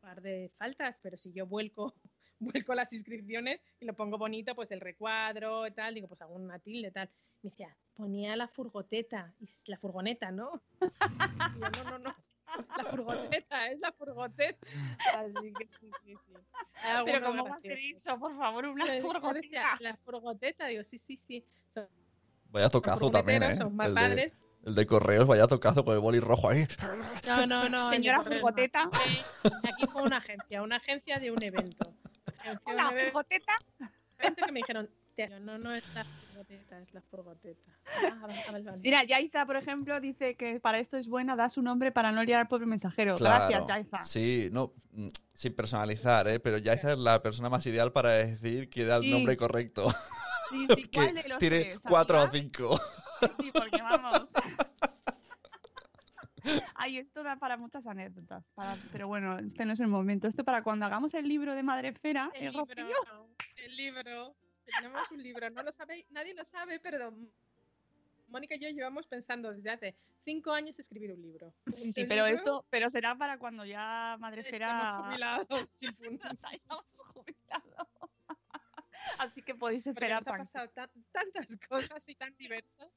par de faltas, pero si yo vuelco, vuelco las inscripciones y lo pongo bonito, pues el recuadro y tal, digo, pues hago una tilde tal. Me decía, ponía la furgoteta, la furgoneta, ¿no? [laughs] Digo, no, no, no. La furgoneta, es la furgoneta. Así que sí, sí, sí. Hay Pero ¿cómo va a ser eso? Por favor, una decía, furgoneta. La furgoteta, digo, sí, sí, sí. Son Vaya tocazo también, ¿eh? furgoneteros, son más El de, padres. el de correos, vaya tocazo con el boli rojo ahí. No, no, no. Señora no. furgoteta. Aquí fue una agencia, una agencia de un evento. Un evento furgoteta. que me dijeron, "Te- no, no es la furgoteta, es la furgoteta. Ah, vale, vale. Mira, Yaiza, por ejemplo, dice que para esto es buena, da su nombre para no liar al pobre mensajero. Claro. Gracias, Yaiza. Sí, no, mm, sin personalizar, ¿eh? Pero ya esa es la persona más ideal para decir que da el Sí. nombre correcto. Sí, sí, [laughs] ¿cuál de que los tiene tres, cuatro o cinco. Sí, porque vamos. [laughs] Ay, esto da para muchas anécdotas. para- Pero bueno, este no es el momento. Esto para cuando hagamos el libro de Madrefera. El el libro, Rocío. el libro. Tenemos un libro, no lo sabe, nadie lo sabe, pero Mónica y yo llevamos pensando desde hace cinco años escribir un libro. Sí, sí, Un pero libro, esto, pero será para cuando ya estemos Madrefera jubilados, [laughs] nos hayamos jubilado. [laughs] Así que podéis esperar nos ha pasado tan- tantas cosas y tan diversas.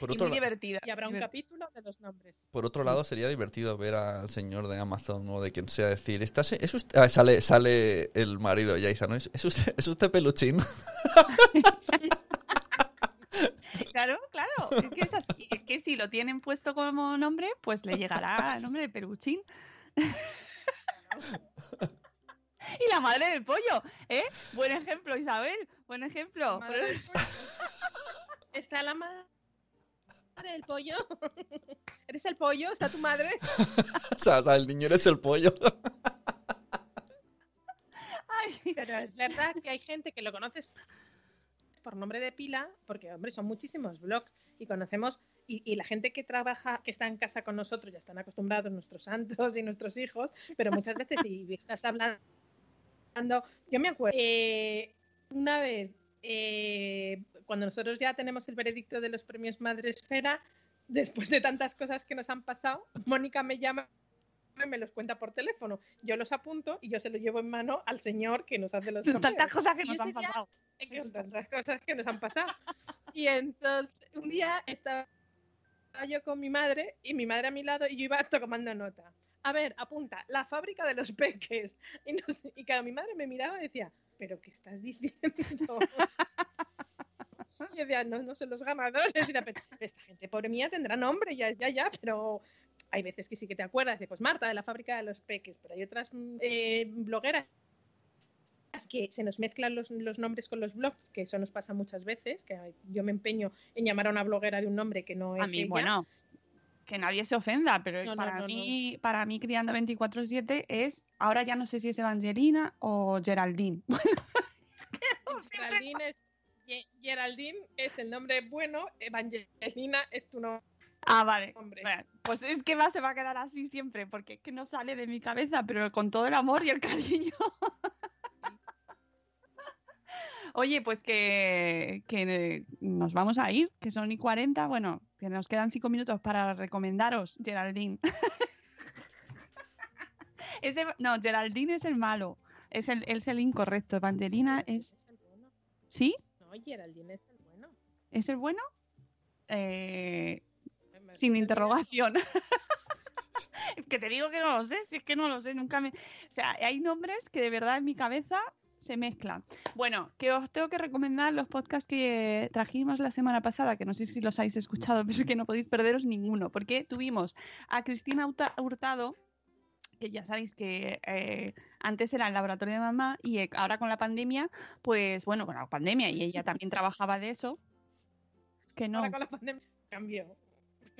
Por Y otro, muy divertida. Y habrá un capítulo de los nombres. por otro lado, sería divertido ver al señor de Amazon o de quien sea decir, ¿Estás, es usted? ah, sale, sale el marido de ¿no? ¿Es, es usted, ¿Es usted peluchín? [laughs] Claro, claro. Es que es así. Es que si lo tienen puesto como nombre, pues le llegará el nombre de Peruchín. [laughs] y la madre del pollo, ¿eh? Buen ejemplo, Isabel, buen ejemplo. [laughs] Está la madre del pollo. [laughs] ¿Eres el pollo? ¿Está tu madre? [laughs] o, sea, o sea, el niño eres el pollo. [laughs] Ay, pero es verdad que hay gente que lo conoces por nombre de pila, porque, hombre, son muchísimos blogs y conocemos, y, y, la gente que trabaja, que está en casa con nosotros, ya están acostumbrados nuestros santos y nuestros hijos, pero muchas veces si estás hablando, yo me acuerdo, eh, una vez, eh, cuando nosotros ya tenemos el veredicto de los premios Madre Esfera, después de tantas cosas que nos han pasado, Mónica me llama me los cuenta por teléfono. Yo los apunto y yo se los llevo en mano al señor que nos hace los [laughs] Tantas cosas que nos han pasado. Día, tantas cosas que nos han pasado. Y entonces un día estaba yo con mi madre y mi madre a mi lado y yo iba tomando nota. A ver, apunta, la fábrica de los peques. Y, no sé, y claro, mi madre me miraba y decía, ¿pero qué estás diciendo? [laughs] y decía, no, no son los ganadores. Y decía, pero esta gente, pobre mía, tendrá nombre, ya, ya, ya, pero hay veces que sí que te acuerdas de, pues Marta, de la fábrica de los peques, pero hay otras eh, blogueras que se nos mezclan los, los, nombres con los blogs, que eso nos pasa muchas veces, que yo me empeño en llamar a una bloguera de un nombre que no es A mí, ella. bueno, que nadie se ofenda, pero No, no, para, no, mí, para mí Criando 24-7 es, ahora ya no sé si es Evangelina o Geraldine. [laughs] [laughs] Geraldine es, Ge- Geraldine es el nombre bueno, Evangelina es tu nombre. Ah, vale. Hombre. Bueno, pues es que va, se va a quedar así siempre, porque es que no sale de mi cabeza, pero con todo el amor y el cariño. [laughs] Oye, pues que, que nos vamos a ir, que son y 40, bueno, que nos quedan cinco minutos para recomendaros Geraldine. [laughs] Ese, no, Geraldine es el malo, es el, es el incorrecto. Evangelina es... ¿Sí? Geraldine es el bueno. ¿Es el bueno? Eh, sin interrogación. [laughs] que te digo que no lo sé, si es que no lo sé, nunca me... O sea, hay nombres que de verdad en mi cabeza se mezclan. Bueno, que os tengo que recomendar los podcasts que trajimos la semana pasada, que no sé si los habéis escuchado, pero es que no podéis perderos ninguno, porque tuvimos a Cristina Hurta- Hurtado, que ya sabéis que eh, antes era el laboratorio de mamá y eh, ahora con la pandemia, pues bueno, con la pandemia y ella también trabajaba de eso. Que no. Ahora con la pandemia cambió.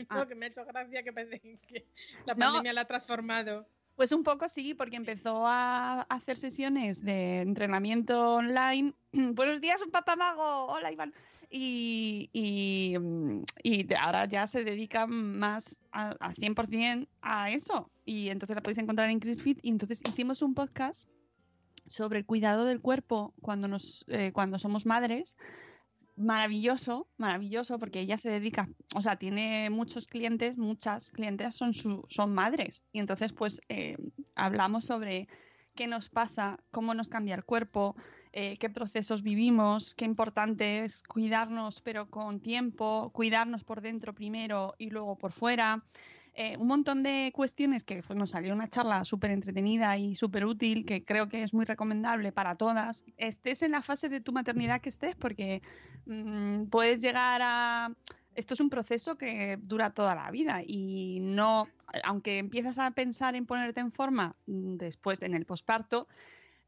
Ah. No, [laughs] que me ha hecho gracia que que la No. pandemia la ha transformado. Pues un poco sí, porque empezó a hacer sesiones de entrenamiento online. [clears throat] Buenos días, un papamago. Hola, Iván. Y, mm, ahora ya se dedica más a, a 100% a eso. Y entonces la podéis encontrar en CrisFit. Y entonces hicimos un podcast sobre el cuidado del cuerpo cuando, nos, eh, cuando somos madres. Maravilloso, maravilloso, porque ella se dedica, o sea, tiene muchos clientes, muchas clientes son, su, son madres. Y entonces, pues, eh, hablamos sobre qué nos pasa, cómo nos cambia el cuerpo, eh, qué procesos vivimos, qué importante es cuidarnos, pero con tiempo, cuidarnos por dentro primero y luego por fuera. Eh, un montón de cuestiones que pues, nos salió una charla súper entretenida y súper útil, que creo que es muy recomendable para todas. Estés en la fase de tu maternidad que estés, porque mm, puedes llegar a... Esto es un proceso que dura toda la vida y no, aunque empiezas a pensar en ponerte en forma mm, después en el posparto,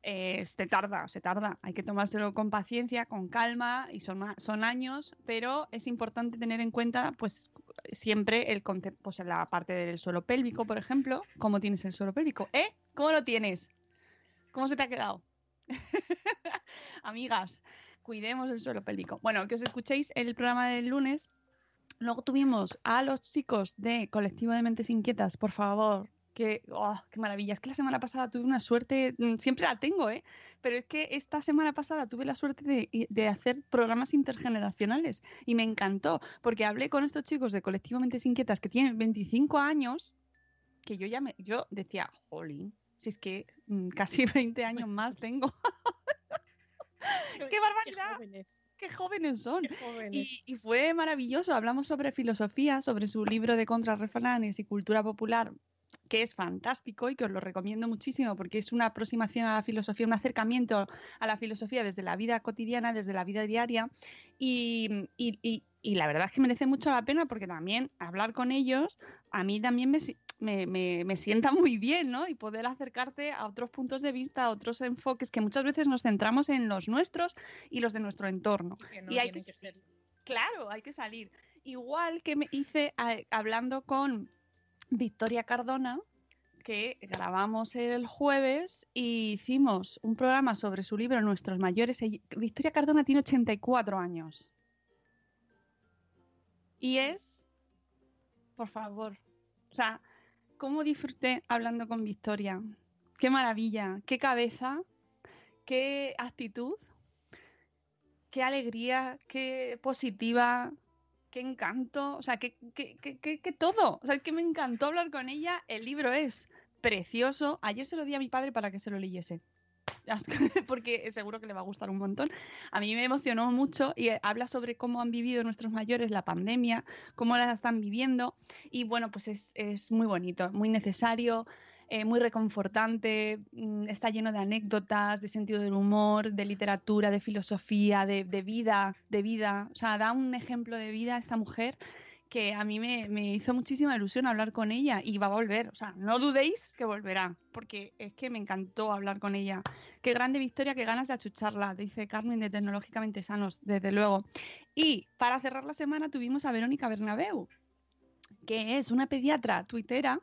eh, se tarda, se tarda. Hay que tomárselo con paciencia, con calma y son, son años, pero es importante tener en cuenta, pues, siempre el concepto, pues, la parte del suelo pélvico, por ejemplo, cómo tienes el suelo pélvico, ¿eh? ¿Cómo lo tienes? ¿Cómo se te ha quedado? [laughs] Amigas, cuidemos el suelo pélvico. Bueno, que os escuchéis el programa del lunes. Luego tuvimos a los chicos de Colectivo de Mentes Inquietas, por favor. Que, oh, qué maravilla. Es que la semana pasada tuve una suerte, mm, siempre la tengo, ¿eh? Pero es que esta semana pasada tuve la suerte de, de hacer programas intergeneracionales y me encantó, porque hablé con estos chicos de Colectivo Mentes Inquietas que tienen 25 años, que yo ya me, yo decía, jolín, si es que mm, casi [laughs] 20 años más tengo. [laughs] ¡Qué barbaridad! jóvenes, ¡Qué jóvenes son! qué jóvenes. Y, y fue maravilloso. Hablamos sobre filosofía, sobre su libro de contrarrefranes y cultura popular, que es fantástico y que os lo recomiendo muchísimo porque es una aproximación a la filosofía, un acercamiento a la filosofía desde la vida cotidiana, desde la vida diaria. Y, y- y- y la verdad es que merece mucho la pena porque también hablar con ellos a mí también me, me, me- me sienta [laughs] muy bien, ¿no? Y poder acercarte a otros puntos de vista, a otros enfoques que muchas veces nos centramos en los nuestros y los de nuestro entorno. Que no y hay que que ser. Claro, hay que salir. Igual que me hice a- hablando con Victoria Cardona, que grabamos el jueves y hicimos un programa sobre su libro Nuestros mayores. Victoria Cardona tiene 84 años. Y es, por favor, o sea, ¿cómo disfruté hablando con Victoria? Qué maravilla, qué cabeza, qué actitud qué alegría, qué positiva, qué encanto, o sea, qué, qué- qué- qué- todo. O sea, que me encantó hablar con ella. El libro es precioso. Ayer se lo di a mi padre para que se lo leyese. [laughs] Porque seguro que le va a gustar un montón. A mí me emocionó mucho y eh, habla sobre cómo han vivido nuestros mayores la pandemia, cómo la están viviendo. Y bueno, pues es, es muy bonito, muy necesario, eh, muy reconfortante, mm, está lleno de anécdotas, de sentido del humor, de literatura, de filosofía, de, de vida, de vida. O sea, da un ejemplo de vida a esta mujer que a mí me, me hizo muchísima ilusión hablar con ella y va a volver. O sea, no dudéis que volverá, porque es que me encantó hablar con ella. Qué grande victoria, qué ganas de achucharla, dice Carmen de Tecnológicamente Sanos, desde luego. Y para cerrar la semana tuvimos a Verónica Bernabeu, que es una pediatra tuitera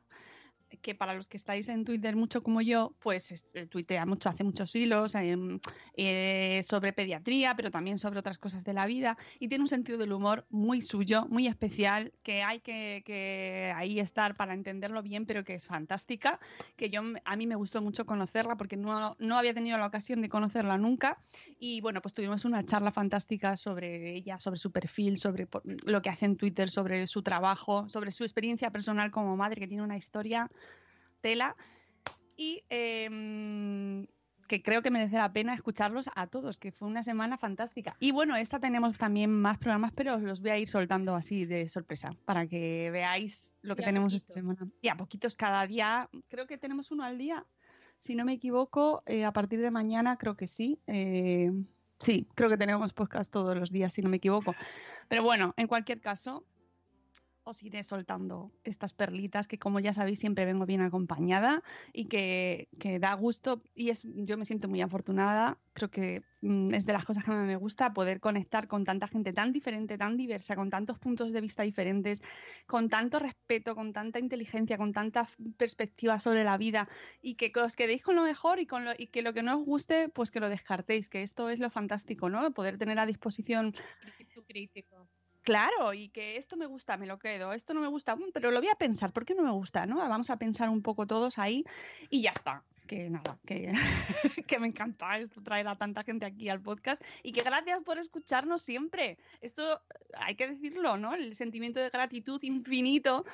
que para los que estáis en Twitter mucho como yo, pues es- eh, tuitea mucho, hace muchos hilos em, eh, sobre pediatría, pero también sobre otras cosas de la vida y tiene un sentido del humor muy suyo, muy especial, que hay que, que ahí estar para entenderlo bien, pero que es fantástica, que yo a mí me gustó mucho conocerla porque no, no había tenido la ocasión de conocerla nunca y bueno, pues tuvimos una charla fantástica sobre ella, sobre su perfil, sobre lo que hace en Twitter, sobre su trabajo, sobre su experiencia personal como madre, que tiene una historia tela y em, que creo que merece la pena escucharlos a todos, que fue una semana fantástica. Y bueno, esta tenemos también más programas, pero os los voy a ir soltando así de sorpresa para que veáis lo que tenemos esta semana. Y a poquitos cada día, creo que tenemos uno al día, si no me equivoco, eh, a partir de mañana creo que sí. eh, sí, creo que tenemos podcast todos los días, si no me equivoco. Pero bueno, en cualquier caso, os iré soltando estas perlitas que como ya sabéis siempre vengo bien acompañada y que, que da gusto. Y es yo me siento muy afortunada. Creo que mm, es de las cosas que más me gusta poder conectar con tanta gente tan diferente tan diversa con tantos puntos de vista diferentes con tanto respeto con tanta inteligencia con tanta f- perspectiva sobre la vida. Y que os quedéis con lo mejor y con lo, y que lo que no os guste pues que lo descartéis que esto es lo fantástico no poder tener a disposición Espíritu crítico. Claro, y que esto me gusta, me lo quedo, esto no me gusta, mm, pero lo voy a pensar, ¿por qué no me gusta? ¿no? Vamos a pensar un poco todos ahí y ya está. Que nada, que, [laughs] que me encanta esto traer a tanta gente aquí al podcast y que gracias por escucharnos siempre. Esto hay que decirlo, ¿no? El sentimiento de gratitud infinito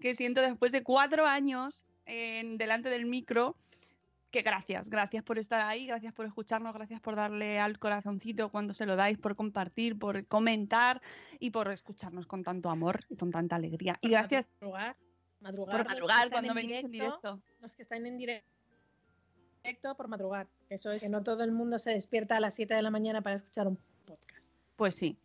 que siento después de cuatro años en, delante del micro que gracias, gracias por estar ahí, gracias por escucharnos, gracias por darle al corazoncito cuando se lo dais, por compartir, por comentar y por escucharnos con tanto amor y con tanta alegría. Y gracias Madrugar, madrugar, por madrugar cuando en venís en directo. Los que están en directo por madrugar. Eso es que no todo el mundo se despierta a las 7 de la mañana para escuchar un podcast. Pues sí.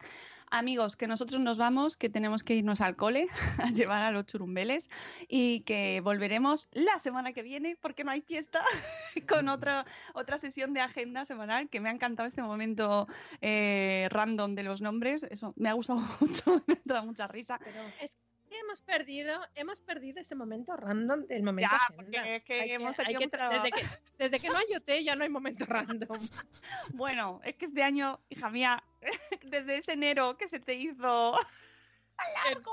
Amigos, que nosotros nos vamos, que tenemos que irnos al cole [laughs] a llevar a los churumbeles y que volveremos la semana que viene porque no hay fiesta [laughs] con otra, otra sesión de agenda semanal que me ha encantado este momento eh, random de los nombres. Eso me ha gustado [laughs] mucho, me ha dado mucha risa. Pero es que hemos perdido, hemos perdido ese momento random del momento Ya, agenda. porque es que Hay hemos tenido que- mucha- desde, que, desde que no hay OT ya no hay momento [laughs] random. Bueno, es que este año, hija mía, [laughs] desde ese enero que se te hizo [laughs] Perfecto.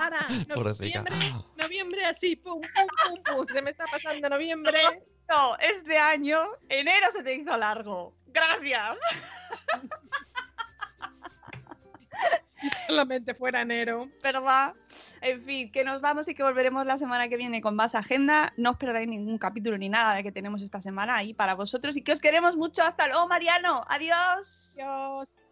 Ahora, noviembre, noviembre así, pum, pum, pum, pum, se me está pasando noviembre. No, este año, enero se te hizo largo. Gracias. Si solamente fuera enero. ¿Verdad? En fin, que nos vamos y que volveremos la semana que viene con más agenda. No os perdáis ningún capítulo ni nada de que tenemos esta semana ahí para vosotros y que os queremos mucho. Hasta luego, Mariano. Adiós. Adiós.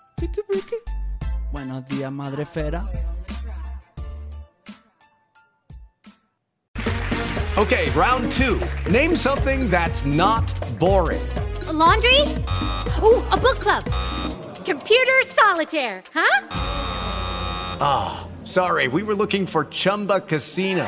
Ricky, Ricky. Buenos días, madre esfera. Okay, round two. Name something that's not boring. A laundry? Ooh, a book club. Computer solitaire, huh? Ah, sorry, we were looking for Chumba Casino.